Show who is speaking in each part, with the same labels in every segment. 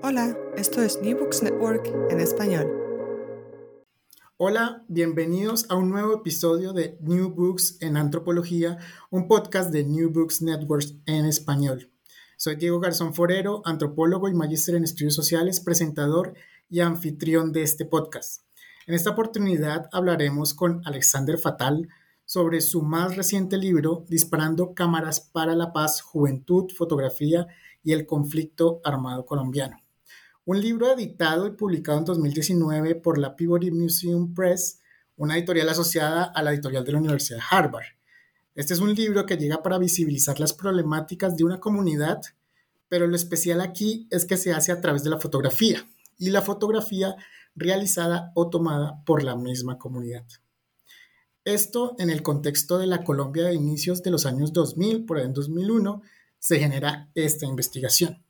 Speaker 1: Hola, esto es New Books Network en español.
Speaker 2: Hola, bienvenidos a un nuevo episodio de New Books en Antropología, un podcast de New Books Network en español. Soy Diego Garzón Forero, antropólogo y magíster en estudios sociales, presentador y anfitrión de este podcast. En esta oportunidad hablaremos con Alexander Fatal sobre su más reciente libro, Disparando Cámaras para la Paz, Juventud, Fotografía y el Conflicto Armado Colombiano un libro editado y publicado en 2019 por la Peabody Museum Press, una editorial asociada a la editorial de la Universidad de Harvard. Este es un libro que llega para visibilizar las problemáticas de una comunidad, pero lo especial aquí es que se hace a través de la fotografía y la fotografía realizada o tomada por la misma comunidad. Esto en el contexto de la Colombia de inicios de los años 2000, por ahí en 2001, se genera esta investigación.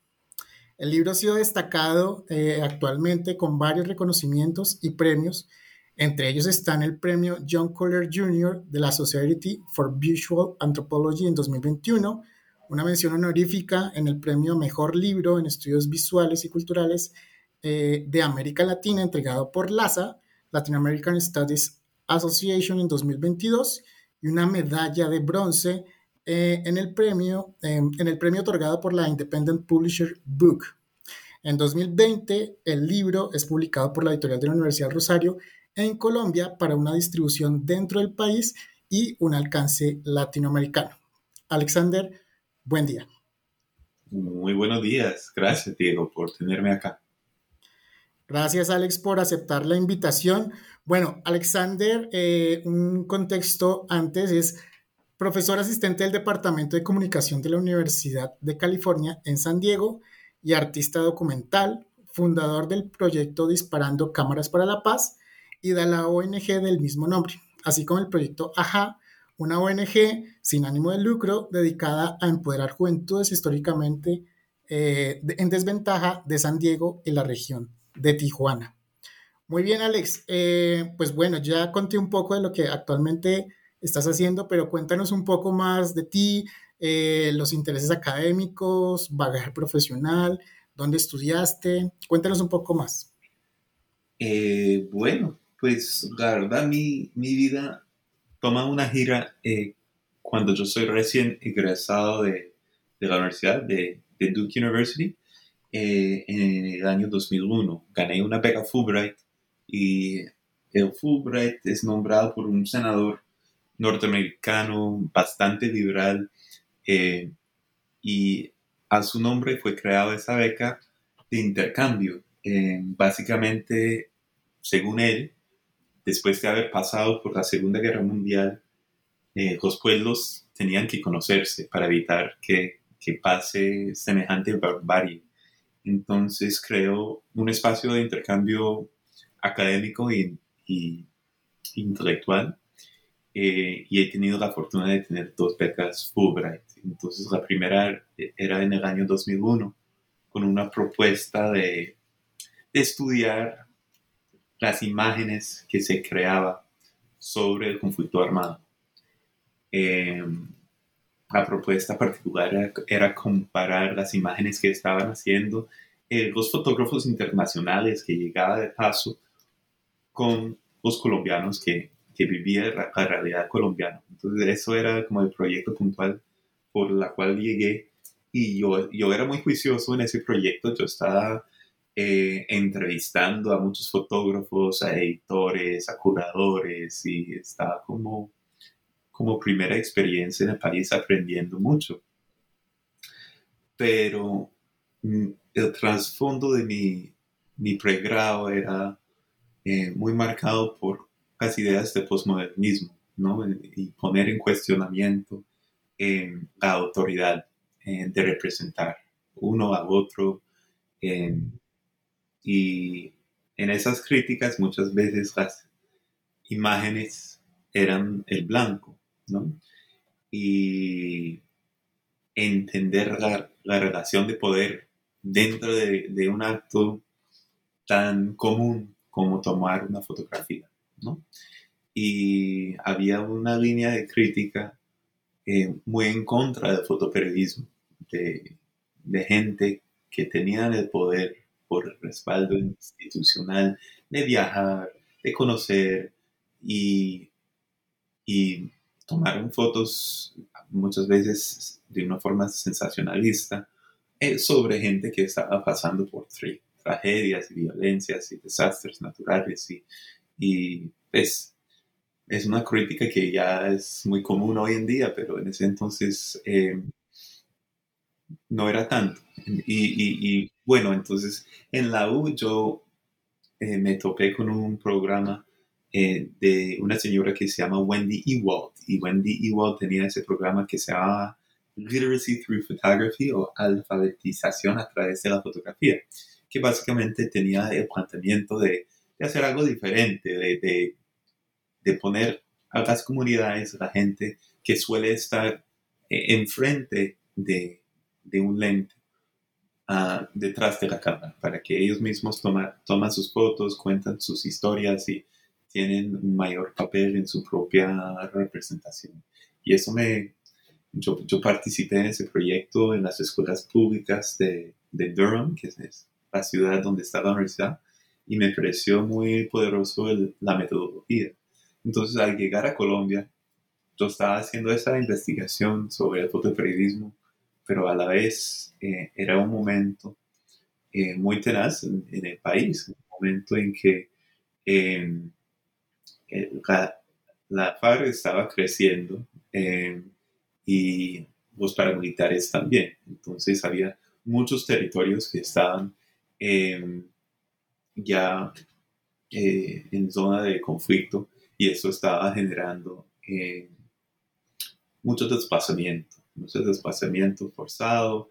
Speaker 2: El libro ha sido destacado eh, actualmente con varios reconocimientos y premios. Entre ellos están el premio John Kohler Jr. de la Society for Visual Anthropology en 2021, una mención honorífica en el premio Mejor Libro en Estudios Visuales y Culturales eh, de América Latina, entregado por LASA, Latin American Studies Association en 2022, y una medalla de bronce eh, en, el premio, em, en el premio otorgado por la Independent Publisher Book. En 2020, el libro es publicado por la editorial de la Universidad Rosario en Colombia para una distribución dentro del país y un alcance latinoamericano. Alexander, buen día.
Speaker 3: Muy buenos días. Gracias, Diego, por tenerme acá.
Speaker 2: Gracias, Alex, por aceptar la invitación. Bueno, Alexander, eh, un contexto antes es profesor asistente del Departamento de Comunicación de la Universidad de California en San Diego y artista documental, fundador del proyecto Disparando Cámaras para la Paz y de la ONG del mismo nombre, así como el proyecto AJA, una ONG sin ánimo de lucro dedicada a empoderar juventudes históricamente eh, en desventaja de San Diego y la región de Tijuana. Muy bien, Alex. Eh, pues bueno, ya conté un poco de lo que actualmente estás haciendo, pero cuéntanos un poco más de ti, eh, los intereses académicos, bagaje profesional, dónde estudiaste. Cuéntanos un poco más.
Speaker 3: Eh, bueno, pues la verdad mi, mi, vida toma una gira eh, cuando yo soy recién egresado de, de la universidad de, de Duke University en el año 2001. Gané una beca Fulbright y el Fulbright es nombrado por un senador norteamericano bastante liberal eh, y a su nombre fue creada esa beca de intercambio. Eh, básicamente, según él, después de haber pasado por la Segunda Guerra Mundial, eh, los pueblos tenían que conocerse para evitar que, que pase semejante barbarie. Entonces creó un espacio de intercambio académico y, y intelectual eh, y he tenido la fortuna de tener dos becas Fulbright. Entonces la primera era en el año 2001 con una propuesta de, de estudiar las imágenes que se creaba sobre el conflicto armado. Eh, la propuesta particular era, comparar las imágenes que estaban haciendo eh, los fotógrafos internacionales que llegaban de paso con los colombianos que, que vivía la, realidad colombiana. Entonces eso era como el proyecto puntual por la cual llegué y yo, yo era muy juicioso en ese proyecto, yo estaba eh, entrevistando a muchos fotógrafos, a editores, a curadores y estaba como, como primera experiencia en el país aprendiendo mucho. Pero mm, el trasfondo de mi, mi pregrado era eh, muy marcado por las ideas de posmodernismo, ¿no? Y poner en cuestionamiento eh, la autoridad de representar uno a otro. Y en esas críticas muchas veces las imágenes eran el blanco, ¿no? Y entender la, relación de poder dentro de, un acto tan común como tomar una fotografía, ¿no? Y había una línea de crítica eh, muy en contra del fotoperiodismo, de, de gente que tenían el poder por el respaldo institucional de viajar, de conocer y, y tomaron fotos muchas veces de una forma sensacionalista eh, sobre gente que estaba pasando por tragedias y violencias y desastres naturales y, y pues, es una crítica que ya es muy común hoy en día, pero en ese entonces eh, no era tanto. Y, bueno, entonces en la U yo eh, me topé con un programa eh, de una señora que se llama Wendy Ewald. Y Wendy Ewald tenía ese programa que se llama Literacy Through Photography o alfabetización a través de la fotografía, que básicamente tenía el planteamiento de, hacer algo diferente, de, de, poner a las comunidades, a la gente que suele estar eh, enfrente de, de un lente ah, detrás de la cámara, para que ellos mismos toman sus fotos, cuentan sus historias y tienen un mayor papel en su propia representación. Y eso me... Yo, yo participé en ese proyecto en las escuelas públicas de, de Durham, que es la ciudad donde está la universidad, y me pareció muy poderoso la metodología. Entonces, al llegar a Colombia, yo estaba haciendo esa investigación sobre el fotoperiodismo pero a la vez eh, era un momento eh, muy tenaz en, el país, un momento en que em, la, la, FARC estaba creciendo em, y los paramilitares también. Entonces había muchos territorios que estaban em, ya eh, en zona de conflicto y eso estaba generando mucho desplazamiento mucho desplazamiento forzado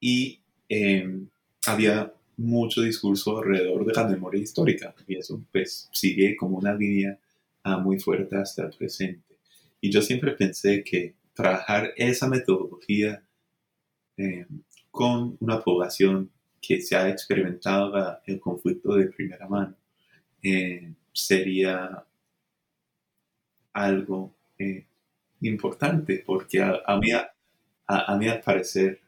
Speaker 3: y em, había mucho discurso alrededor de la memoria histórica y eso pues sigue como una línea ah, muy fuerte hasta el presente. Y yo siempre pensé que trabajar esa metodología em, con una población que se ha experimentado el conflicto de primera mano em, sería algo eh, importante porque a, a, mí a, mí al parecer,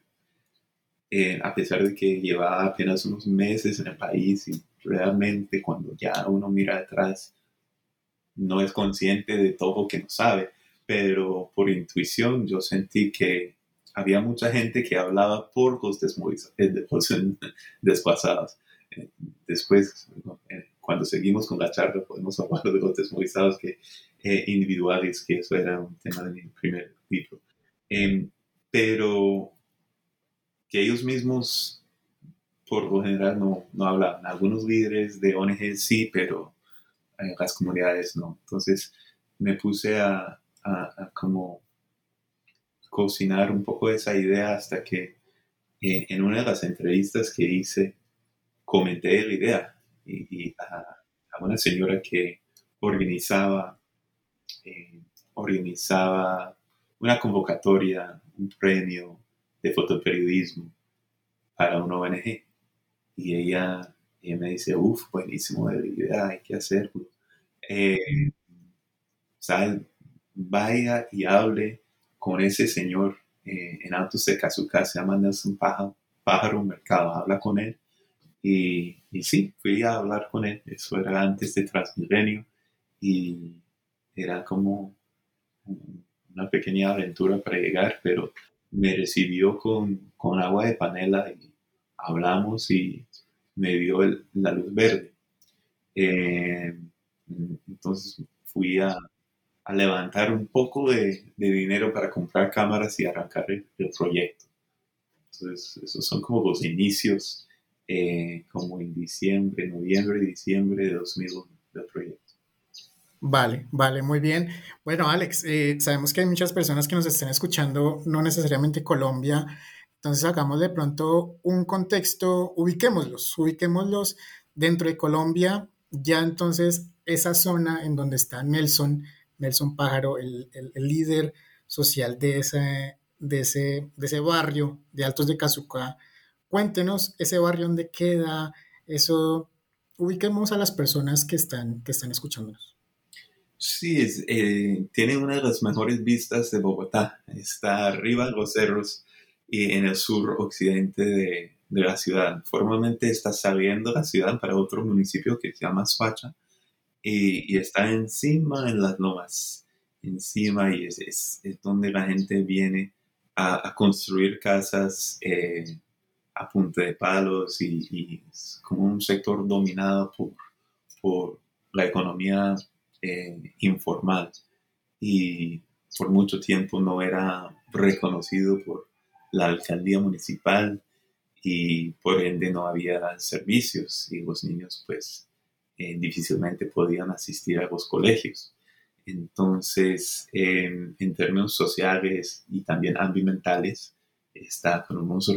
Speaker 3: eh, a pesar de que llevaba apenas unos meses en el país y realmente cuando ya uno mira atrás no es consciente de todo lo que no sabe, pero por intuición yo sentí que había mucha gente que hablaba por los, eh, desplazados. Eh, después, cuando seguimos con la charla, podemos hablar de los desmovilizados que, individuales, que eso era un tema de mi primer libro. Em, pero que ellos mismos por lo general no, no hablaban. Algunos líderes de ONG sí, pero las comunidades no. Entonces me puse a, a, como cocinar un poco esa idea hasta que eh, en una de las entrevistas que hice comenté la idea y, a, una señora que organizaba eh, organizaba una convocatoria un premio de fotoperiodismo para una ONG. Y ella, me dice, uff, buenísimo de idea, hay que hacerlo. Eh, Vaya y hable con ese señor eh, en Altos de Cazuca, se llama Nelson Pájaro, Pájaro Mercado, habla con él. Y, y sí, fui a hablar con él, eso era antes de Transmilenio, y era como una pequeña aventura para llegar, pero me recibió con, con agua de panela y hablamos y me dio la luz verde. Eh, entonces fui a, a, levantar un poco de, de, dinero para comprar cámaras y arrancar el, proyecto. Entonces, esos son como los inicios, eh, como en diciembre, noviembre, diciembre de 2001 del proyecto.
Speaker 2: Vale, vale, muy bien. Bueno, Alex, eh, sabemos que hay muchas personas que nos están escuchando, no necesariamente Colombia, entonces hagamos de pronto un contexto, ubiquémoslos, ubiquémoslos dentro de Colombia, ya entonces esa zona en donde está Nelson, Nelson Pájaro, el, líder social de ese, de, ese, de ese barrio de Altos de Cazucá. Cuéntenos ese barrio donde queda, eso, ubiquemos a las personas que están, que están escuchándonos.
Speaker 3: Sí, eh, tiene una de las mejores vistas de Bogotá. Está arriba en los cerros y en el sur occidente de, de la ciudad. Formalmente está saliendo la ciudad para otro municipio que se llama Suacha y, está encima en las lomas, encima y es, es, es donde la gente viene a, construir casas eh, a punta de palos y, y, es como un sector dominado por, por la economía eh, informal. Y por mucho tiempo no era reconocido por la alcaldía municipal y por ende no había servicios y los niños pues eh, difícilmente podían asistir a los colegios. Entonces, en términos sociales y también ambientales, está con unos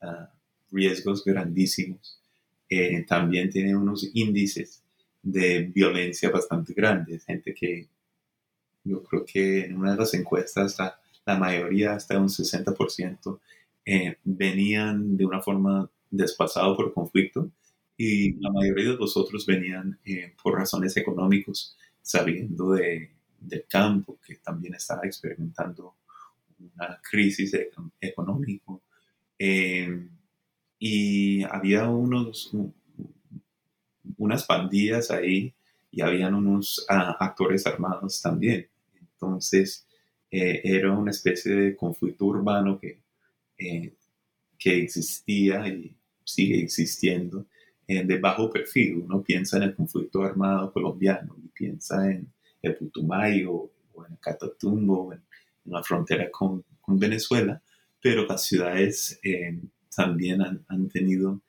Speaker 3: ah, riesgos grandísimos. Eh, también tiene unos índices de violencia bastante grandes. Gente que yo creo que en una de las encuestas la, la mayoría, hasta un 60%, eh, venían de una forma desplazado por conflicto y la mayoría de los otros venían eh, por razones económicas, saliendo de, del campo, que también estaba experimentando una crisis económica. Eh, y había unos, unas pandillas ahí y habían unos ah, actores armados también. Entonces, eh, era una especie de conflicto urbano que, eh, que existía y sigue existiendo eh, de bajo perfil. Uno piensa en el conflicto armado colombiano y piensa en el Putumayo o en el Catatumbo, en, en la frontera con, Venezuela, pero las ciudades también han, han tenido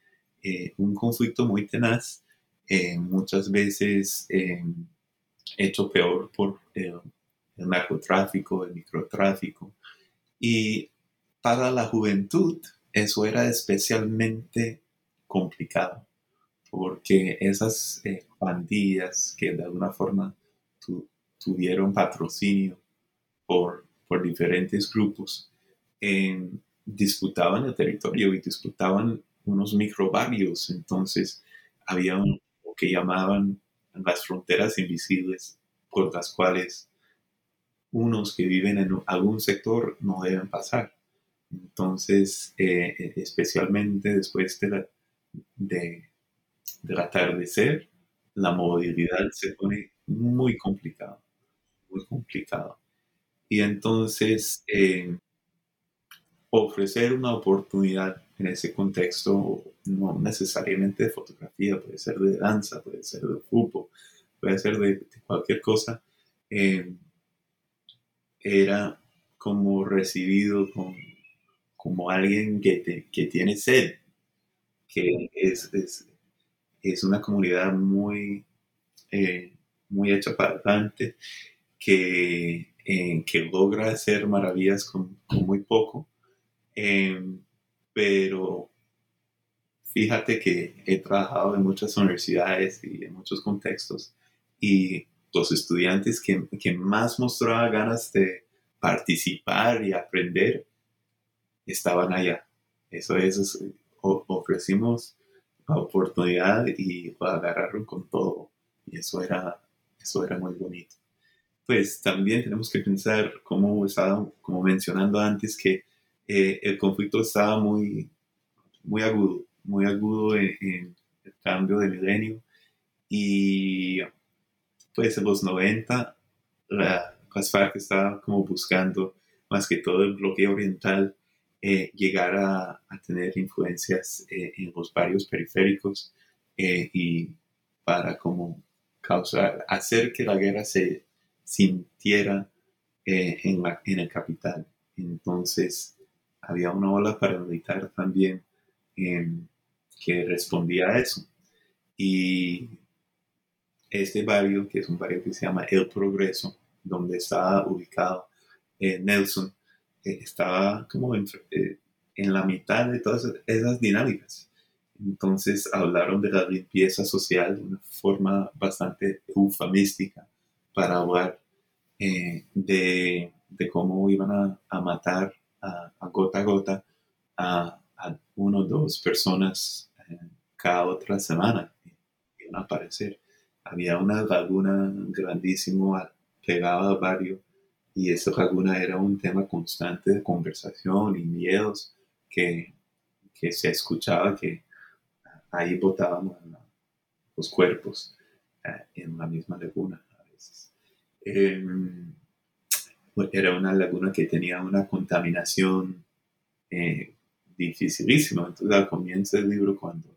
Speaker 3: un conflicto muy tenaz eh, muchas veces eh, hecho peor por el narcotráfico, el microtráfico. Y para la juventud eso era especialmente complicado, porque esas eh, pandillas que de alguna forma tuvieron patrocinio por, por diferentes grupos, disputaban el territorio y disputaban unos microbarrios. Entonces, había un, que llamaban las fronteras invisibles por las cuales unos que viven en algún sector no deben pasar. Entonces, eh, especialmente después de la, de, del atardecer, la movilidad se pone muy complicada, muy complicado. Y entonces, eh, ofrecer una oportunidad en ese contexto, no necesariamente de fotografía, puede ser de danza, puede ser de fútbol, puede ser de, cualquier cosa, eh, era como recibido como alguien que, que tiene sed, que es, es una comunidad muy, eh, muy hecha para adelante, que, eh, que logra hacer maravillas con, muy poco. Eh, pero fíjate que he trabajado en muchas universidades y en muchos contextos y los estudiantes que, que más mostraban ganas de participar y aprender estaban allá. Eso es, ofrecimos la oportunidad y agarraron con todo y eso era, eso era muy bonito. Pues también tenemos que pensar, como estaba como mencionando antes, que eh, el conflicto estaba muy, muy agudo, muy agudo en, el cambio de milenio. Y pues en los 90 la, las FARC estaba como buscando más que todo el bloque oriental, eh, llegara a, tener influencias eh, en los barrios periféricos y para como causar, hacer que la guerra se sintiera en, la, en el capital. Entonces, había una ola paramilitar también que respondía a eso. Y este barrio, que es un barrio que se llama El Progreso, donde estaba ubicado eh, Nelson, eh, estaba como en, eh, en, la mitad de todas esas dinámicas. Entonces hablaron de la limpieza social de una forma bastante eufemística para hablar de, de, cómo iban a, matar a, gota a gota a, a uno o dos personas cada otra semana. Iban a aparecer había una laguna grandísima pegada al barrio y esa laguna era un tema constante de conversación y miedos que, que se escuchaba que ahí botaban los cuerpos eh, en la misma laguna a veces. Em, era una laguna que tenía una contaminación eh, dificilísima. Entonces al comienzo del libro cuando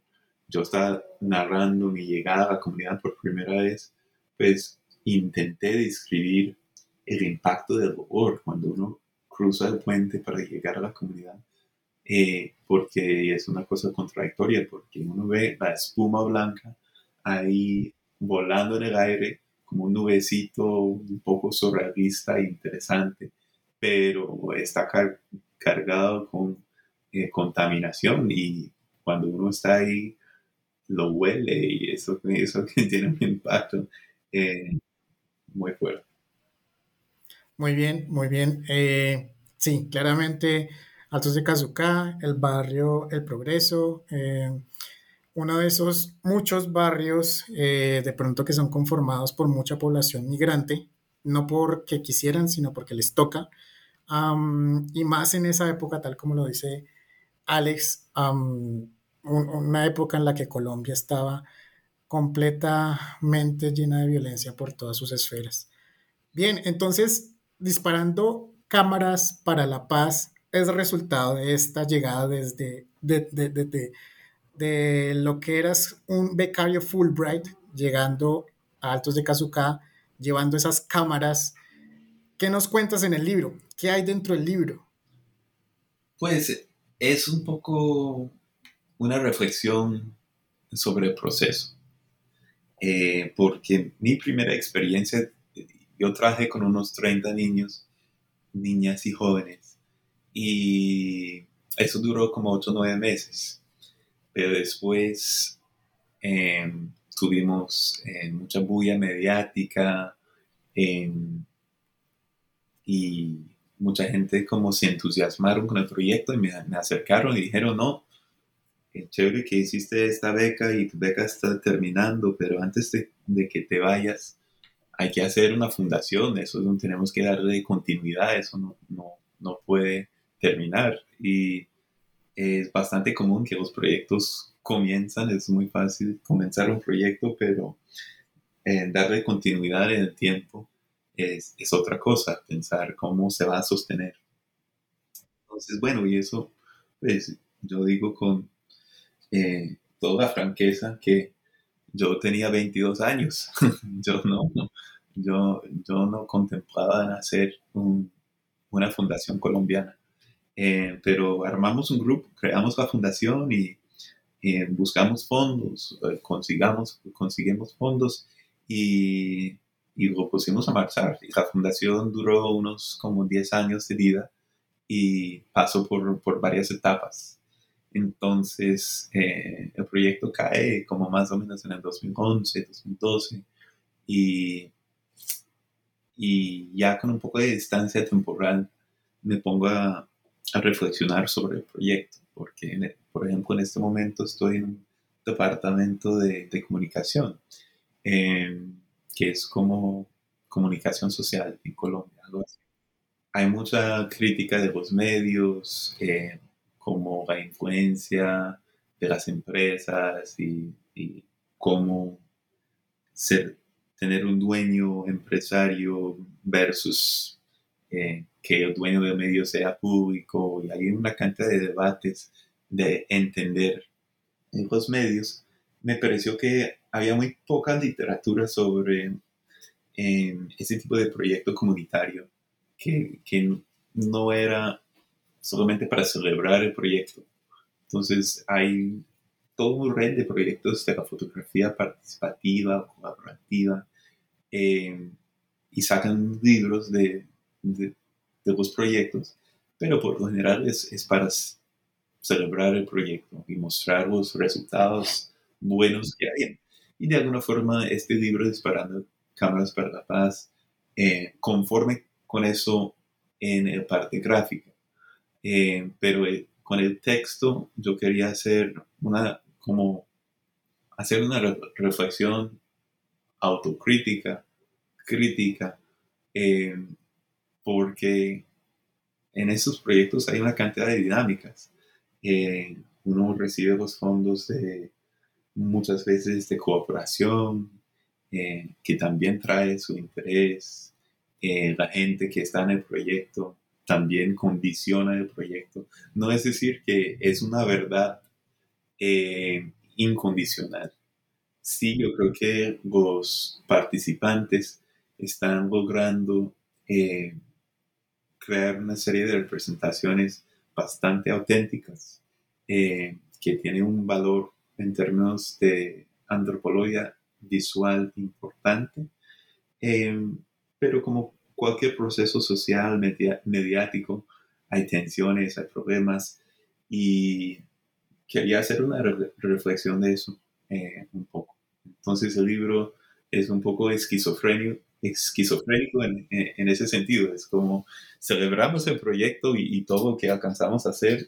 Speaker 3: yo estaba narrando mi llegada a la comunidad por primera vez, pues intenté describir el impacto del dolor cuando uno cruza el puente para llegar a la comunidad, eh, porque es una cosa contradictoria, porque uno ve la espuma blanca ahí volando en el aire como un nubecito un poco surrealista e interesante, pero está cargado con eh, contaminación y cuando uno está ahí lo huele y eso, eso tiene un impacto eh, muy fuerte.
Speaker 2: Muy bien, muy bien. Eh, sí, claramente Altos de Cazucá, el barrio El Progreso, eh, uno de esos muchos barrios de pronto que son conformados por mucha población migrante, no porque quisieran, sino porque les toca. y más en esa época, tal como lo dice Alex, una época en la que Colombia estaba completamente llena de violencia por todas sus esferas. Bien, entonces, disparando cámaras para la paz es resultado de esta llegada desde de, lo que eras un becario Fulbright, llegando a Altos de Cazucá, llevando esas cámaras. ¿Qué nos cuentas en el libro? ¿Qué hay dentro del libro?
Speaker 3: Pues es un poco una reflexión sobre el proceso. Eh, porque mi primera experiencia, yo traje con unos 30 niños, niñas y jóvenes, y eso duró como 8 o 9 meses. Pero después em, tuvimos eh, mucha bulla mediática em, y mucha gente como se entusiasmaron con el proyecto y me, acercaron y dijeron, no, chévere que hiciste esta beca y tu beca está terminando, pero antes de, que te vayas, hay que hacer una fundación, eso es donde tenemos que darle continuidad, eso no, no, no puede terminar. Y es bastante común que los proyectos comienzan, es muy fácil comenzar un proyecto, pero eh, darle continuidad en el tiempo es, es, otra cosa, pensar cómo se va a sostener. Entonces, bueno, y eso, pues yo digo con, eh, toda franqueza que yo tenía 22 años. yo, no, yo, yo no contemplaba hacer una fundación colombiana. Eh, pero armamos un grupo, creamos la fundación y buscamos fondos, eh, consigamos, conseguimos fondos y, y, lo pusimos a marchar. Y la fundación duró unos como 10 años de vida y pasó por varias etapas. Entonces, eh, el proyecto cae como más o menos en el 2011, 2012, y, y ya con un poco de distancia temporal me pongo a, reflexionar sobre el proyecto, porque, por ejemplo, en este momento estoy en un departamento de, comunicación, em, que es como comunicación social en Colombia, Hay mucha crítica de los medios, eh, como la influencia de las empresas y, cómo ser, tener un dueño empresario versus eh, que el dueño del medio sea público y hay una cantidad de debates de entender los medios, me pareció que había muy poca literatura sobre eh, ese tipo de proyecto comunitario que, que no era solamente para celebrar el proyecto. Entonces hay todo un red de proyectos de la fotografía participativa, colaborativa, eh, y sacan libros de, de, los proyectos, pero por lo general es, es, para celebrar el proyecto y mostrar los resultados buenos que hay. Y de alguna forma este libro Disparando Cámaras para la Paz, eh, conforme con eso en la parte gráfica. Eh, pero con el texto yo quería hacer una, como, hacer una reflexión autocrítica, crítica, eh, porque en esos proyectos hay una cantidad de dinámicas. Eh, uno recibe los fondos de muchas veces de cooperación, que también trae su interés. la gente que está en el proyecto también condiciona el proyecto. No es decir que es una verdad eh, incondicional. Sí, yo creo que los participantes están logrando eh, crear una serie de representaciones bastante auténticas eh, que tienen un valor en términos de antropología visual importante, pero como cualquier proceso social, mediático, hay tensiones, hay problemas y quería hacer una reflexión de eso eh, un poco. Entonces el libro es un poco esquizofrénico, esquizofrénico en, en, ese sentido. Es como celebramos el proyecto y, todo lo que alcanzamos a hacer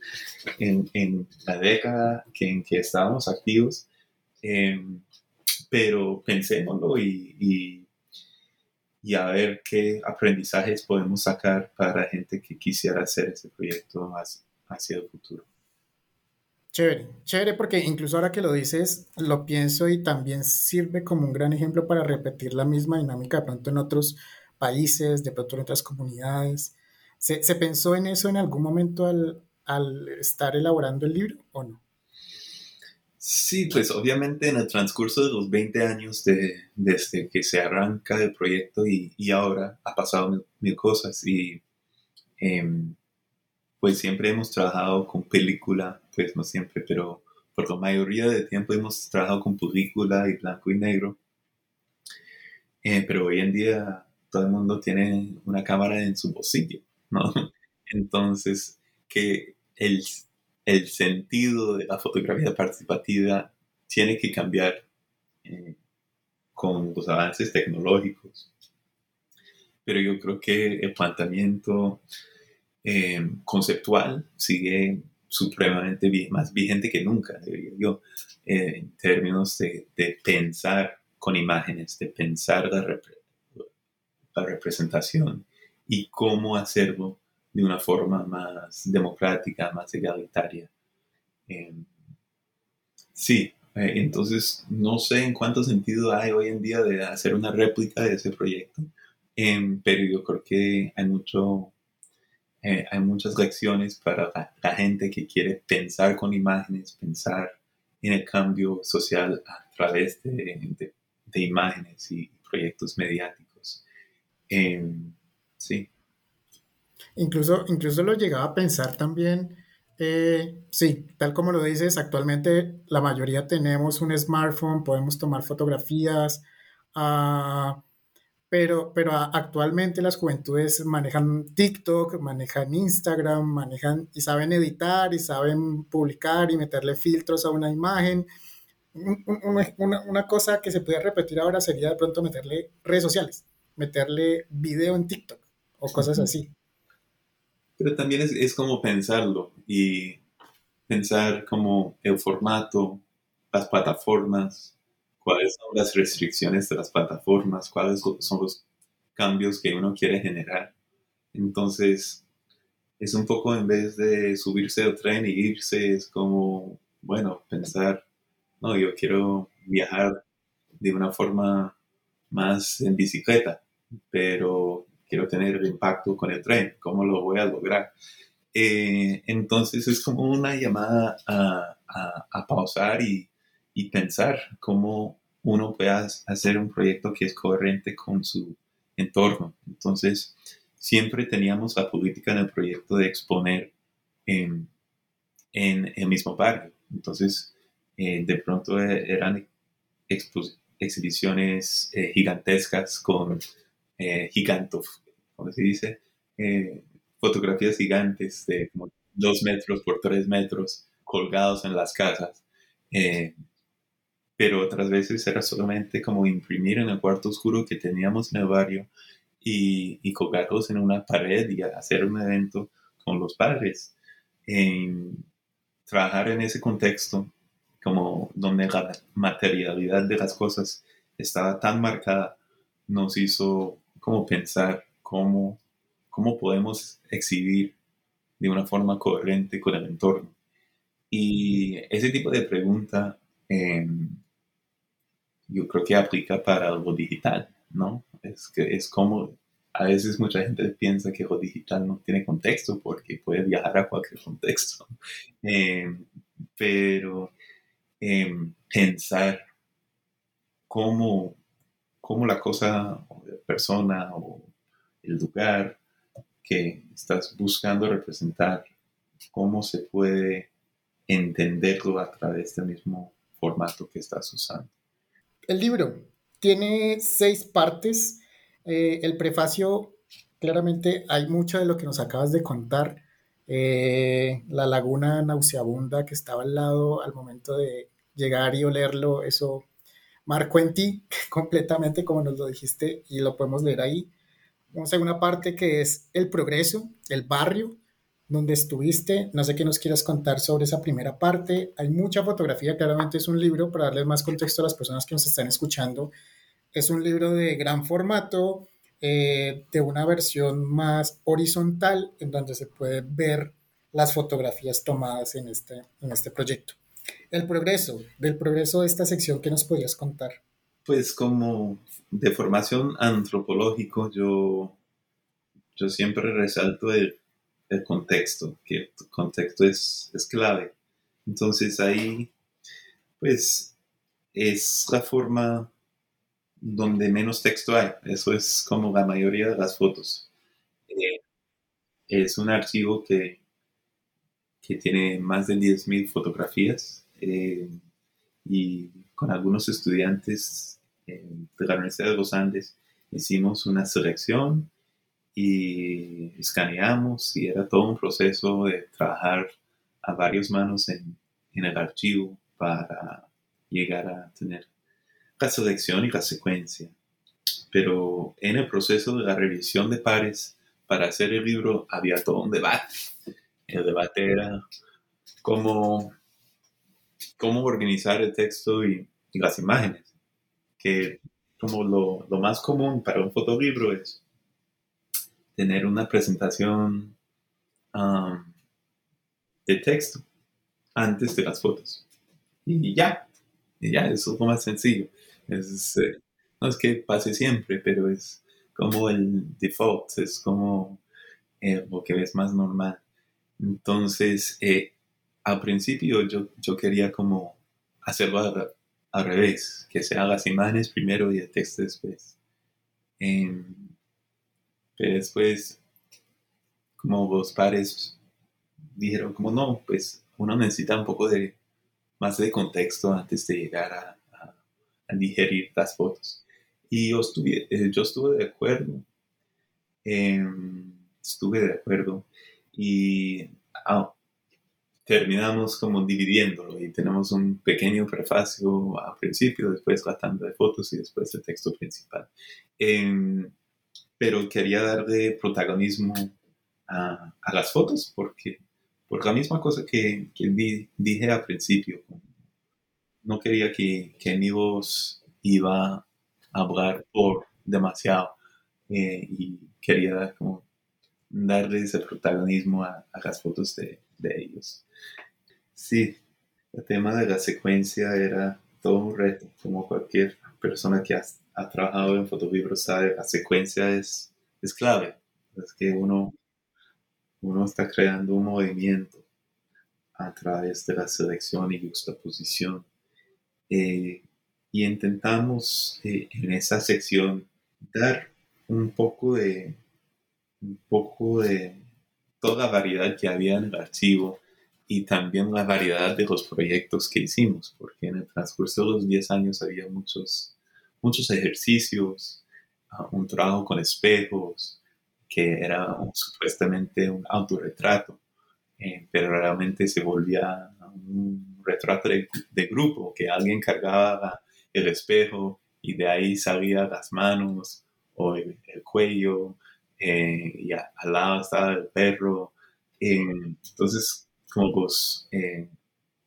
Speaker 3: en, en la década que, en que estábamos activos, eh, pero pensémoslo y y a ver qué aprendizajes podemos sacar para gente que quisiera hacer ese proyecto hacia, el futuro.
Speaker 2: Chévere, chévere porque incluso ahora que lo dices, lo pienso y también sirve como un gran ejemplo para repetir la misma dinámica de pronto en otros países, de pronto en otras comunidades. ¿Se, se pensó en eso en algún momento al, al estar elaborando el libro o no?
Speaker 3: Sí, pues obviamente en el transcurso de los 20 años de, desde que se arranca el proyecto y, y ahora ha pasado mil, cosas y em, pues siempre hemos trabajado con película, pues no siempre, pero por la mayoría del tiempo hemos trabajado con película y blanco y negro. Eh, pero hoy en día todo el mundo tiene una cámara en su bolsillo, ¿no? Entonces, que el el sentido de la fotografía participativa tiene que cambiar eh, con los avances tecnológicos. Pero yo creo que el planteamiento eh, conceptual sigue supremamente más vigente que nunca, diría yo, eh, en términos de, pensar con imágenes, de pensar la, la representación y cómo hacerlo de una forma más democrática, más egalitaria. Em, sí, eh, entonces no sé en cuánto sentido hay hoy en día de hacer una réplica de ese proyecto, em, pero yo creo que hay mucho... Eh, hay muchas lecciones para la, gente que quiere pensar con imágenes, pensar en el cambio social a través de, de, imágenes y proyectos mediáticos. Em, sí.
Speaker 2: Incluso, incluso lo llegaba a pensar también, eh, sí, tal como lo dices, actualmente la mayoría tenemos un smartphone, podemos tomar fotografías, ah, pero, pero actualmente las juventudes manejan TikTok, manejan Instagram, manejan y saben editar y saben publicar y meterle filtros a una imagen. Una, una cosa que se puede repetir ahora sería de pronto meterle redes sociales, meterle video en TikTok o cosas así
Speaker 3: pero también es, es como pensarlo y pensar como el formato, las plataformas, cuáles son las restricciones de las plataformas, cuáles son los cambios que uno quiere generar. Entonces, es un poco en vez de subirse al tren y irse, es como, bueno, pensar, no, yo quiero viajar de una forma más en bicicleta, pero quiero tener impacto con el tren, ¿cómo lo voy a lograr? Eh, entonces es como una llamada a, a, pausar y, y, pensar cómo uno puede hacer un proyecto que es coherente con su entorno. Entonces, siempre teníamos la política en el proyecto de exponer en, en el mismo barrio. Entonces, eh, de pronto e-, eran exhibiciones eh, gigantescas con eh, gigantos, como se dice, eh, fotografías gigantes de dos metros por tres metros colgados en las casas. pero otras veces era solamente como imprimir en el cuarto oscuro que teníamos en el barrio y, y colgarlos en una pared y hacer un evento con los padres. trabajar en ese contexto como donde la materialidad de las cosas estaba tan marcada, nos hizo como pensar cómo, cómo podemos exhibir de una forma coherente con el entorno. Y ese tipo de pregunta em, yo creo que aplica para lo digital, ¿no? Es que es como a veces mucha gente piensa que lo digital no tiene contexto porque puede viajar a cualquier contexto. Em, pero pensar cómo, cómo la cosa persona o el lugar que estás buscando representar, cómo se puede entenderlo a través del mismo formato que estás usando.
Speaker 2: El libro tiene seis partes. Eh, el prefacio, claramente hay mucho de lo que nos acabas de contar eh, la laguna nauseabunda que estaba al lado al momento de llegar y olerlo, eso marcó en ti completamente como nos lo dijiste y lo podemos leer ahí. Vamos a una parte que es el progreso, el barrio donde estuviste. No sé qué nos quieras contar sobre esa primera parte. Hay mucha fotografía, claramente es un libro, para darles más contexto a las personas que nos están escuchando. Es un libro de gran formato, eh, de una versión más horizontal en donde se puede ver las fotografías tomadas en este, en este proyecto. El progreso, del progreso de esta sección, ¿qué nos podrías contar?
Speaker 3: Pues como de formación antropológico, yo, yo siempre resalto el, el contexto, que el contexto es, es clave. Entonces ahí, pues, es la forma donde menos texto hay. Eso es como la mayoría de las fotos. Eh, es un archivo que, que tiene más de 10.000 fotografías eh, y con algunos estudiantes eh, de la Universidad de los Andes hicimos una selección y escaneamos y era todo un proceso de trabajar a varias manos en, en el archivo para llegar a tener la selección y la secuencia. Pero en el proceso de la revisión de pares para hacer el libro había todo un debate. El debate era cómo, cómo organizar el texto y, las imágenes. Que como lo, lo, más común para un fotolibro es tener una presentación um, de texto antes de las fotos. Y ya, y ya, eso es lo más sencillo. Es, eh, no es que pase siempre, pero es como el default, es como eh, lo que es más normal. Entonces, eh, al principio yo, yo quería como hacerlo al, revés, que sean las imágenes primero y el texto después. Em, pero después, como los padres dijeron, como no, pues uno necesita un poco de más de contexto antes de llegar a, digerir las fotos. Y yo estuve, eh, yo estuve de acuerdo, em, estuve de acuerdo y ah, terminamos como dividiéndolo y tenemos un pequeño prefacio al principio, después la tanda de fotos y después el texto principal. Em, pero quería darle protagonismo a, a, las fotos porque por la misma cosa que, que dije al principio, no quería que, que mi voz iba a hablar por demasiado eh, y quería como darles el protagonismo a, las fotos de, de, ellos. Sí, el tema de la secuencia era todo un reto, como cualquier persona que ha, trabajado en fotolibros sabe, la secuencia es es clave. Es que uno, uno está creando un movimiento a través de la selección y juxtaposición. Eh, y intentamos eh, en esa sección dar un poco de un poco de toda la variedad que había en el archivo y también la variedad de los proyectos que hicimos, porque en el transcurso de los 10 años había muchos, muchos ejercicios, ah, un trabajo con espejos, que era supuestamente un autorretrato, eh, pero realmente se volvía un retrato de, grupo, que alguien cargaba el espejo y de ahí salían las manos o el, cuello eh, y al lado estaba el perro. Eh, entonces, como los,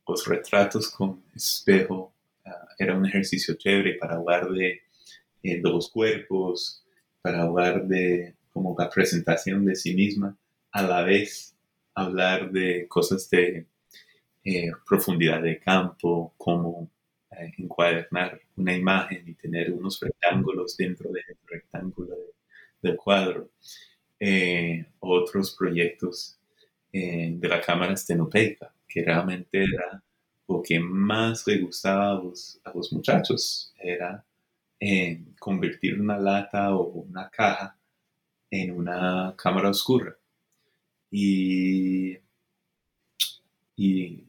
Speaker 3: los retratos con espejo ah, era un ejercicio chévere para hablar de, de los cuerpos, para hablar de como la presentación de sí misma, a la vez hablar de cosas de eh, profundidad de campo, como eh, encuadernar una imagen y tener unos rectángulos dentro del rectángulo del cuadro. Eh, otros proyectos de la cámara estenopeica, que realmente era lo que más le gustaba a los, a los muchachos, era convertir una lata o una caja en una cámara oscura. Y, y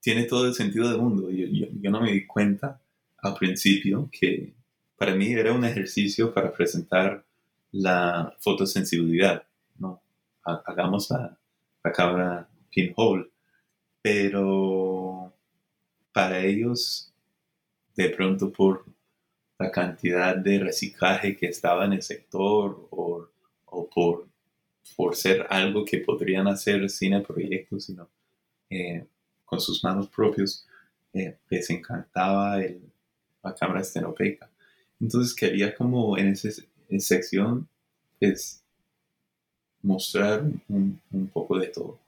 Speaker 3: tiene todo el sentido del mundo. Yo, yo, no me di cuenta al principio que para mí era un ejercicio para presentar la fotosensibilidad. ¿no? Hagamos la, la cámara pinhole. Pero para ellos, de pronto por la cantidad de reciclaje que estaba en el sector o o por, por ser algo que podrían hacer cine proyectos, sino eh, con sus manos propios, eh, les encantaba el, la cámara estenopeica. Entonces quería como en esa sección pues, mostrar un, un, poco de todo.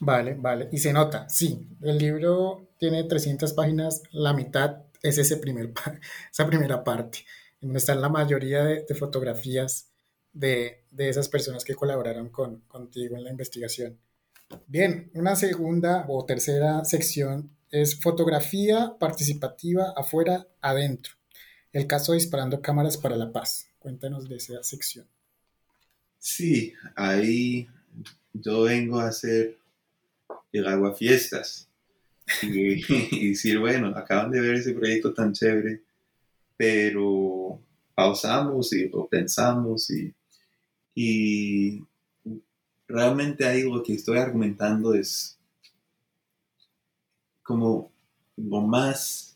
Speaker 2: Vale, vale. Y se nota, sí, el libro tiene 300 páginas, la mitad es ese primer, esa primera parte, en donde están la mayoría de, de fotografías de, esas personas que colaboraron con, contigo en la investigación. Bien, una segunda o tercera sección es fotografía participativa afuera, adentro. El caso disparando cámaras para la paz. Cuéntanos de esa sección.
Speaker 3: Sí, ahí yo vengo a hacer el agua fiestas y, decir, bueno, acaban de ver ese proyecto tan chévere, pero pausamos y lo pensamos y y realmente ahí lo que estoy argumentando es como lo más,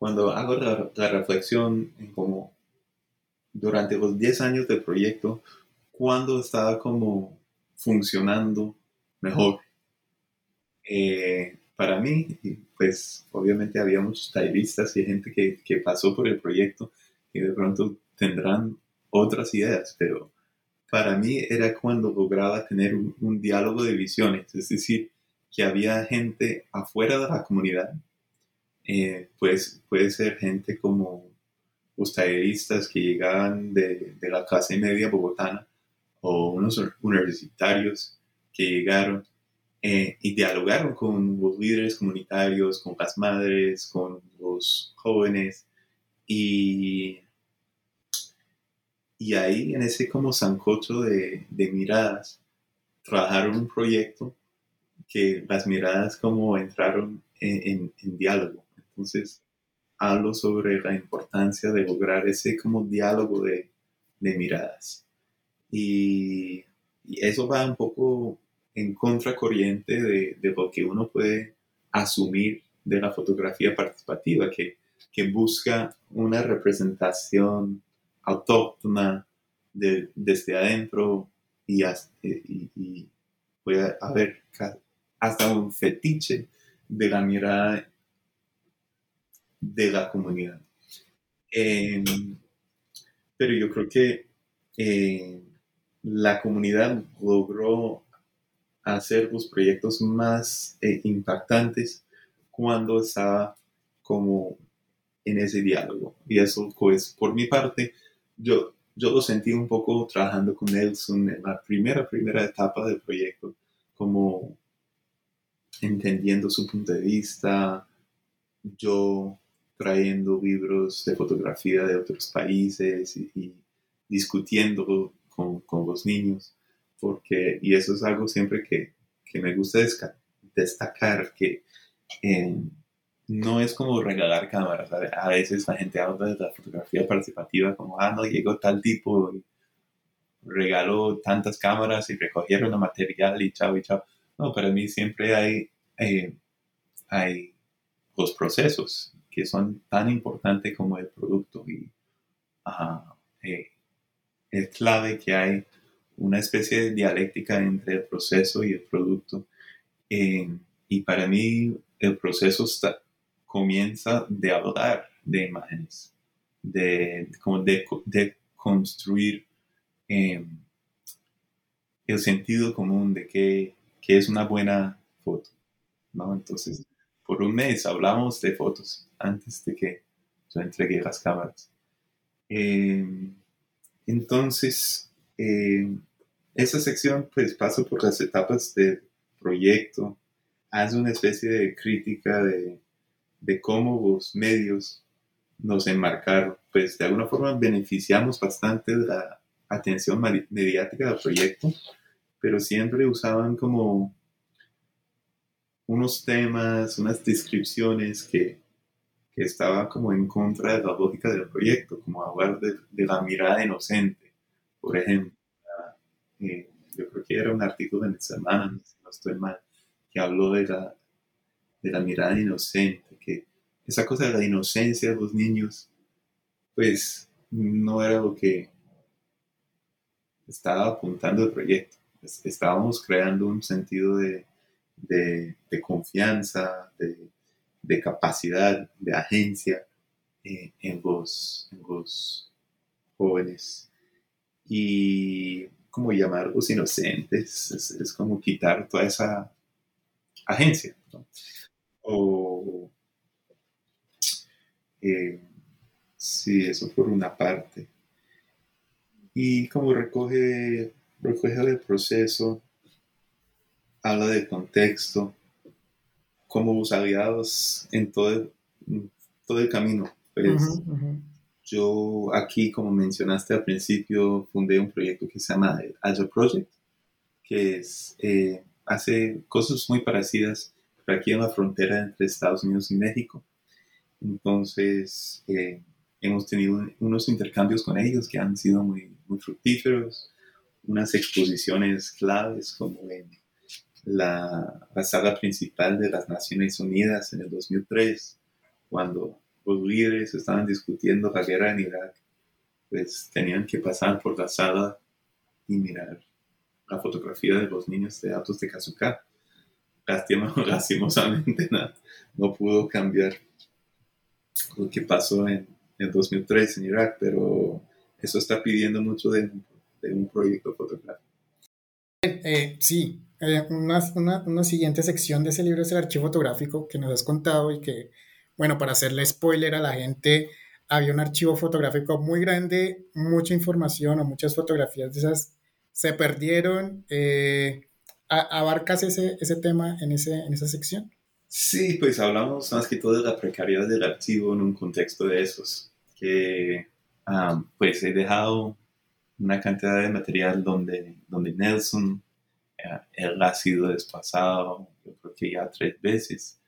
Speaker 3: cuando hago la, reflexión como durante los 10 años del proyecto, cuando estaba como funcionando mejor. Eh, para mí, pues obviamente había muchos talleristas y gente que, que pasó por el proyecto y de pronto tendrán otras ideas, pero para mí era cuando lograba tener un, diálogo de visiones, es decir, que había gente afuera de la comunidad, eh, pues puede ser gente como los talleristas que llegaban de, la clase media bogotana o unos universitarios que llegaron eh, y dialogaron con los líderes comunitarios, con las madres, con los jóvenes y y ahí, en ese como sancocho de, de miradas, trabajaron un proyecto que las miradas como entraron en, en, diálogo. Entonces, hablo sobre la importancia de lograr ese como diálogo de, de miradas. Y, y, eso va un poco en contracorriente de, de, lo que uno puede asumir de la fotografía participativa, que, que busca una representación autóctona desde adentro y, y, puede haber hasta un fetiche de la mirada de la comunidad. Em, pero yo creo que em, la comunidad logró hacer los proyectos más eh, impactantes cuando estaba como en ese diálogo. Y eso, pues, por mi parte, yo, yo lo sentí un poco trabajando con Nelson en la primera, primera etapa del proyecto, como entendiendo su punto de vista, yo trayendo libros de fotografía de otros países y, discutiendo con, con, los niños, porque, y eso es algo siempre que, que me gusta destacar, que no es como regalar cámaras, a veces la gente habla de la fotografía participativa como, ah, no, llegó tal tipo y regaló tantas cámaras y recogieron el material y chao y chao. No, para mí siempre hay, eh, hay los procesos que son tan importantes como el producto y eh, es clave que hay una especie de dialéctica entre el proceso y el producto. Eh, y para mí el proceso está, comienza de hablar de imágenes, de, como de, de construir em, el sentido común de qué, es una buena foto. ¿no? Entonces, por un mes hablamos de fotos antes de que yo entregué las cámaras. Em, entonces, em, esa sección pues pasa por las etapas del proyecto, hace una especie de crítica de, de cómo los medios nos enmarcaron. Pues de alguna forma beneficiamos bastante de la atención mediática del proyecto, pero siempre usaban como unos temas, unas descripciones que, que estaban como en contra de la lógica del proyecto, como hablar de, la mirada inocente, por ejemplo. Eh, yo creo que era un artículo en el semana, si no estoy mal, que habló de la, de la mirada inocente, que esa cosa de la inocencia de los niños, pues no era lo que estaba apuntando el proyecto. Estábamos creando un sentido de, de, confianza, de, capacidad, de agencia eh, en, los, jóvenes. Y como llamarlos inocentes, es, como quitar toda esa agencia. O, eh, sí, eso por una parte. Y como recoge, recoge el proceso, habla del contexto, como los aliados en todo el, todo el camino. Pues, Yo aquí, como mencionaste al principio, fundé un proyecto que se llama Agile Project, que es, eh, hace cosas muy parecidas, pero aquí en la frontera entre Estados Unidos y México. Entonces, eh, hemos tenido unos intercambios con ellos que han sido muy, muy fructíferos, unas exposiciones claves como en la, la, sala principal de las Naciones Unidas en el 2003, cuando los líderes estaban discutiendo la guerra en Irak, pues tenían que pasar por la sala y mirar la fotografía de los niños de autos de Kazuka. lastimosamente no, no pudo cambiar lo que pasó en el 2003 en Irak, pero eso está pidiendo mucho de, de un proyecto fotográfico.
Speaker 2: Eh, sí, eh, una, una, una, siguiente sección de ese libro es el archivo fotográfico que nos has contado y que, bueno, para hacerle spoiler a la gente, había un archivo fotográfico muy grande, mucha información o muchas fotografías de esas se perdieron. Eh, ¿Abarcas ese, ese tema en, ese, en esa sección?
Speaker 3: Sí, pues hablamos más que todo de la precariedad del archivo en un contexto de esos, que ah, pues he dejado una cantidad de material donde, donde Nelson, él ha sido desplazado, yo creo que ya tres veces.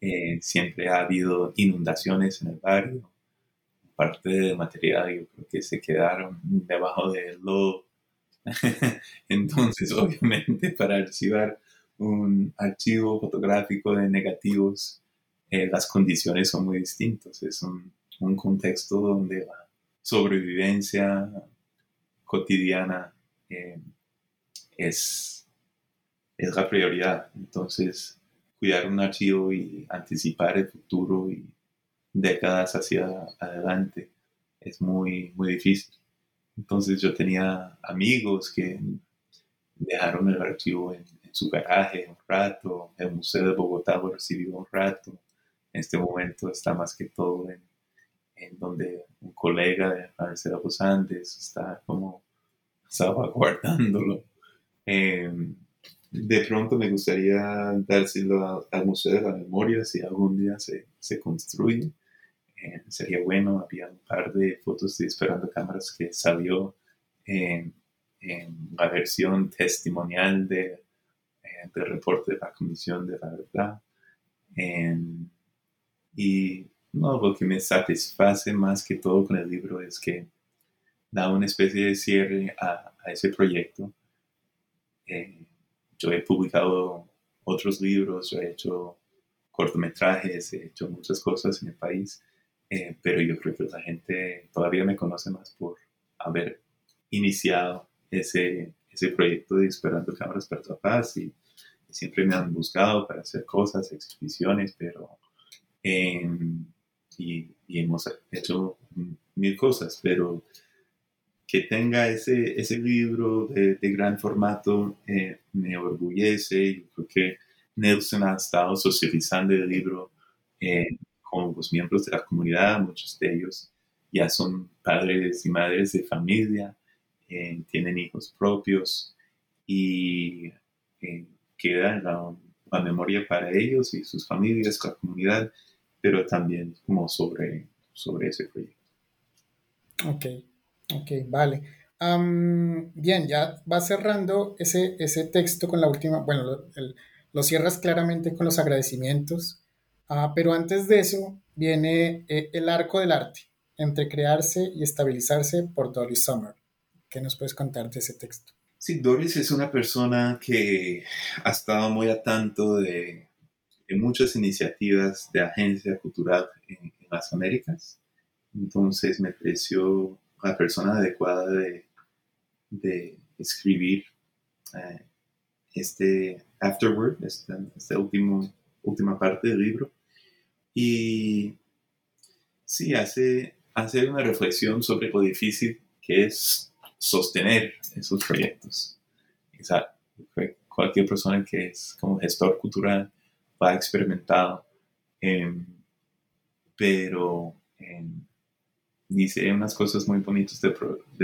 Speaker 3: Eh, siempre ha habido inundaciones en el barrio. Parte del material yo creo que se quedaron debajo del lodo. Entonces, obviamente, para archivar un archivo fotográfico de negativos, eh, las condiciones son muy distintas. Es un, un contexto donde la sobrevivencia cotidiana eh, es, es la prioridad. Entonces, cuidar un archivo y anticipar el futuro y décadas hacia adelante es muy, muy difícil. Entonces yo tenía amigos que dejaron el archivo en, su garaje un rato, el Museo de Bogotá lo recibió un rato, en este momento está más que todo en, donde un colega de la Universidad de los Andes está como salvaguardándolo. Em, de pronto me gustaría dárselo al Museo de la Memoria si algún día se, se construye. Eh, sería bueno, había un par de fotos de Esperando Cámaras que salió en, la versión testimonial eh, del reporte de la Comisión de la Verdad. y no, lo que me satisface más que todo con el libro es que da una especie de cierre a, a ese proyecto. Eh, yo he publicado otros libros, yo he hecho cortometrajes, he hecho muchas cosas en el país, eh, pero yo creo que la gente todavía me conoce más por haber iniciado ese, ese proyecto de Esperando Cámaras para la Paz y, siempre me han buscado para hacer cosas, exhibiciones, pero eh, y, hemos hecho mil cosas, pero que tenga ese, ese libro de, gran formato eh, me orgullece. Yo creo que Nelson ha estado socializando el libro eh, con los miembros de la comunidad, muchos de ellos ya son padres y madres de familia, eh, tienen hijos propios y queda la, la memoria para ellos y sus familias, la comunidad pero también como sobre, sobre ese proyecto.
Speaker 2: Ok, ok, vale. bien, ya va cerrando ese, texto con la última, bueno, lo, cierras claramente con los agradecimientos, ah, pero antes de eso viene eh, el arco del arte, entre crearse y estabilizarse por Doris Summer. ¿Qué nos puedes contar de ese texto?
Speaker 3: Sí, Doris es una persona que ha estado muy a tanto de muchas iniciativas de agencia cultural en, las Américas. Entonces me pareció la persona adecuada de, de escribir eh, este afterword, esta, esta último, última parte del libro. Y sí, hace, hace una reflexión sobre lo difícil que es sostener esos proyectos. O sea, cualquier persona que es como gestor cultural ha experimentado, em, pero em, dice unas cosas muy bonitas del,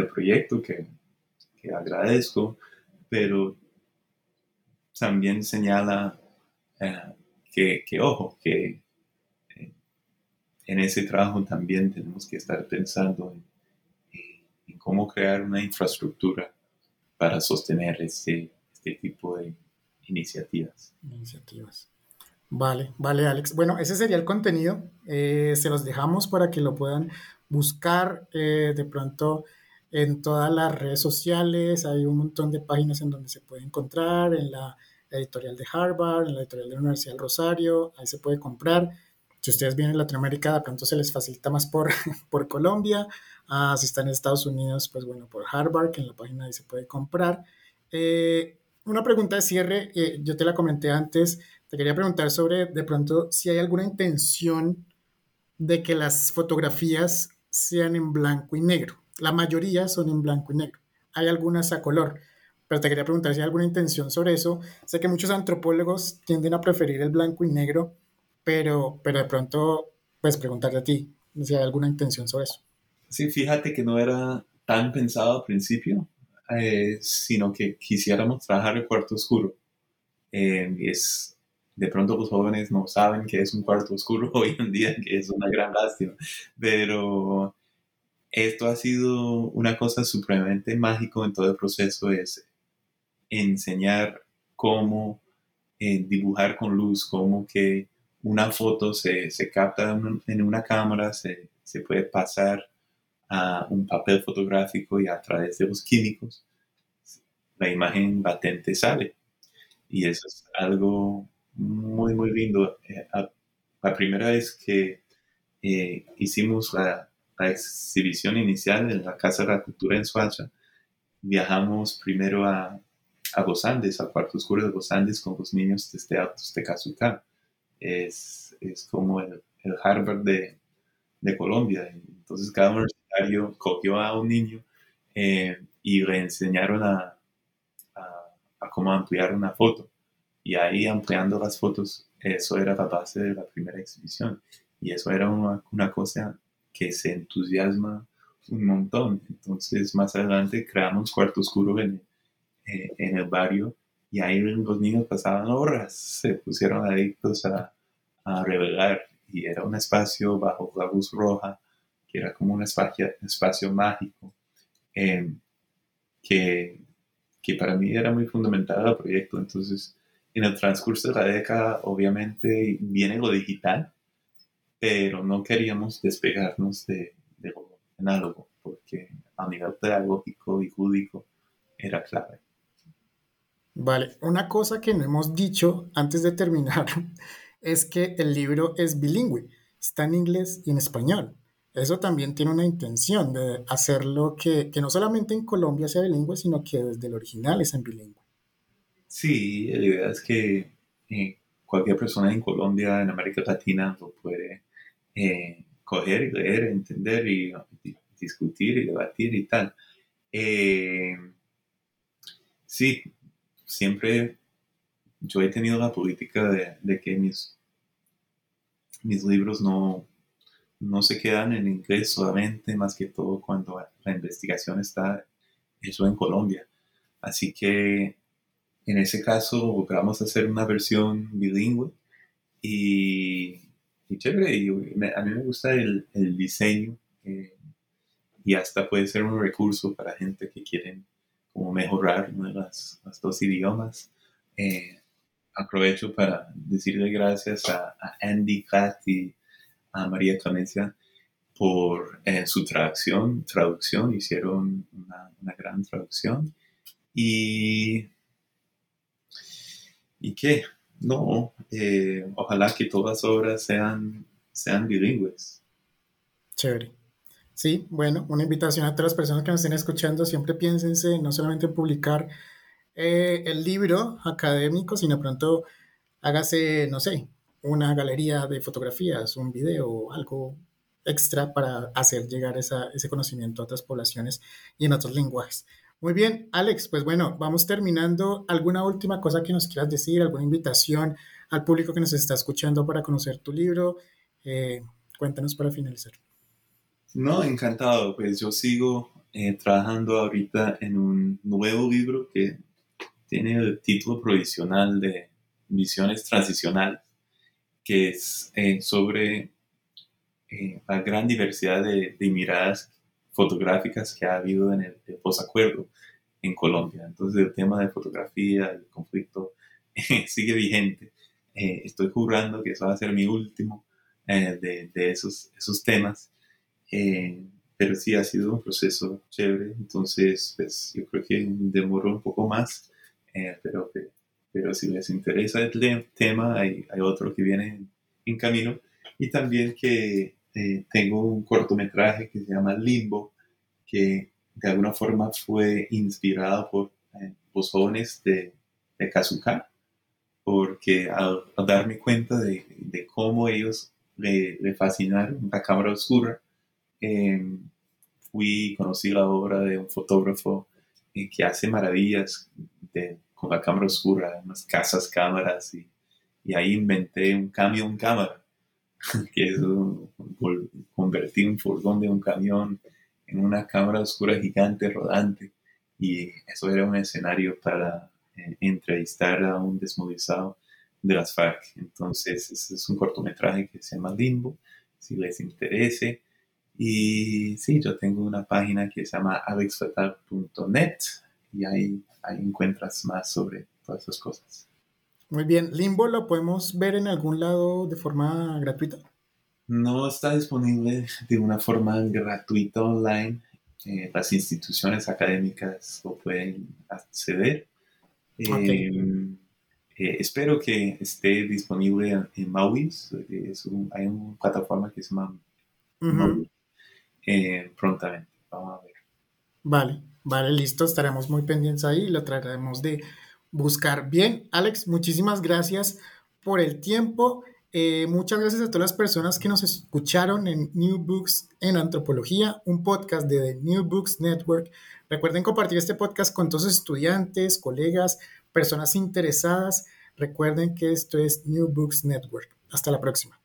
Speaker 3: proyecto que, agradezco, pero también señala eh, que, que, ojo, que eh, en ese trabajo también tenemos que estar pensando en, cómo crear una infraestructura para sostener este, este tipo de iniciativas.
Speaker 2: Iniciativas. Vale, vale, Alex. Bueno, ese sería el contenido. Eh, se los dejamos para que lo puedan buscar eh, de pronto en todas las redes sociales. Hay un montón de páginas en donde se puede encontrar, en la editorial de Harvard, en la editorial de la Universidad del Rosario, ahí se puede comprar. Si ustedes vienen a Latinoamérica, de pronto se les facilita más por, por Colombia. Ah, si están en Estados Unidos, pues bueno, por Harvard, que en la página ahí se puede comprar. Eh, una pregunta de cierre, yo te la comenté antes te quería preguntar sobre de pronto si hay alguna intención de que las fotografías sean en blanco y negro. La mayoría son en blanco y negro. Hay algunas a color, pero te quería preguntar si hay alguna intención sobre eso. Sé que muchos antropólogos tienden a preferir el blanco y negro, pero, pero de pronto, pues preguntarte a ti si hay alguna intención sobre eso.
Speaker 3: Sí, fíjate que no era tan pensado al principio, eh, sino que quisiéramos trabajar el cuarto oscuro. Eh, es de pronto los jóvenes no saben que es un cuarto oscuro hoy en día, que es una gran lástima, pero esto ha sido una cosa supremamente mágico en todo el proceso, es enseñar cómo eh, dibujar con luz, cómo que una foto se, se capta en una cámara, se, se puede pasar a un papel fotográfico y a través de los químicos la imagen latente sale. Y eso es algo muy, muy lindo. Eh, la primera vez que eh, hicimos la, exhibición inicial en la Casa de la Cultura en Suacha, viajamos primero a, a Los Andes, al cuarto oscuro de Los Andes con los niños desde Altos de Cazucá. Es, es como el, el Harvard de, de, Colombia. Entonces cada universitario cogió a un niño eh, y le enseñaron a, a cómo ampliar una foto y ahí ampliando las fotos, eso era la base de la primera exhibición. Y eso era una, una cosa que se entusiasma un montón. Entonces, más adelante creamos Cuarto Oscuro en, eh, en el barrio y ahí los niños pasaban horas, se pusieron adictos a, a revelar y era un espacio bajo la luz roja, que era como un espacio, espacio mágico, em, que, que para mí era muy fundamental el proyecto. Entonces, en el transcurso de la década, obviamente, viene lo digital, pero no queríamos despegarnos de, de lo análogo, porque a nivel pedagógico y lúdico era clave.
Speaker 2: Vale, una cosa que no hemos dicho antes de terminar es que el libro es bilingüe, está en inglés y en español. Eso también tiene una intención de hacerlo que, que no solamente en Colombia sea bilingüe, sino que desde el original es en bilingüe.
Speaker 3: Sí, la idea es que eh, cualquier persona en Colombia, en América Latina, lo puede eh, coger leer, entender y, discutir y debatir y tal. Eh, sí, siempre yo he tenido la política de, de que mis, mis libros no, no se quedan en inglés solamente, más que todo cuando la investigación está hecho en Colombia. Así que en ese caso logramos hacer una versión bilingüe y, y chévere, y a mí me gusta el, el diseño eh, y hasta puede ser un recurso para gente que quieren como mejorar las, los dos idiomas. Eh, aprovecho para decirle gracias a, a Andy Cat y a María Clemencia por eh, su traducción, traducción, hicieron una, una gran traducción. Y, y qué, no, eh, ojalá que todas obras sean, sean bilingües.
Speaker 2: Chévere. Sí, bueno, una invitación a todas las personas que nos estén escuchando, siempre piénsense no solamente en publicar eh, el libro académico, sino pronto hágase, no sé, una galería de fotografías, un video, algo extra para hacer llegar esa, ese conocimiento a otras poblaciones y en otros lenguajes. Muy bien, Alex, pues bueno, vamos terminando. ¿Alguna última cosa que nos quieras decir? ¿Alguna invitación al público que nos está escuchando para conocer tu libro? Eh, cuéntanos para finalizar.
Speaker 3: No, encantado. Pues yo sigo eh, trabajando ahorita en un nuevo libro que tiene el título provisional de Misiones Transicionales, que es eh, sobre la gran diversidad de, miradas fotográficas que ha habido en el, el posacuerdo en Colombia. Entonces el tema de fotografía, el conflicto, sigue vigente. estoy jurando que eso va a ser mi último de, de esos, esos temas eh, pero sí ha sido un proceso chévere, entonces pues, yo creo que demoró un poco más, eh, pero, pero si les interesa el tema, hay, hay otro que viene en, camino y también que eh, tengo un cortometraje que se llama Limbo, que de alguna forma fue inspirado por eh, de, de Kazuka, porque al, al, darme cuenta de, de cómo ellos le, le fascinaron la cámara oscura, eh, fui, conocí la obra de un fotógrafo eh, que hace maravillas de, con la cámara oscura, unas casas cámaras, y, y ahí inventé un camión cámara, que es un, convertí un furgón de un camión en una cámara oscura gigante rodante, y eso era un escenario para eh, entrevistar a un desmovilizado de las FARC. Entonces, ese es un cortometraje que se llama Limbo, si les interese. Y sí, yo tengo una página que se llama alexfatal.net y ahí, ahí encuentras más sobre todas esas cosas.
Speaker 2: Muy bien, Limbo lo podemos ver en algún lado de forma gratuita.
Speaker 3: No está disponible de una forma gratuita online. Eh, las instituciones académicas lo pueden acceder. Okay. Eh, eh, espero que esté disponible en, en Mauis. Es un, hay una plataforma que se llama uh -huh. Mauis eh, prontamente. Vamos a ver.
Speaker 2: Vale, vale, listo. Estaremos muy pendientes ahí y lo trataremos de buscar. Bien, Alex, muchísimas gracias por el tiempo. Eh, muchas gracias a todas las personas que nos escucharon en New Books en Antropología, un podcast de The New Books Network. Recuerden compartir este podcast con todos estudiantes, colegas, personas interesadas. Recuerden que esto es New Books Network. Hasta la próxima.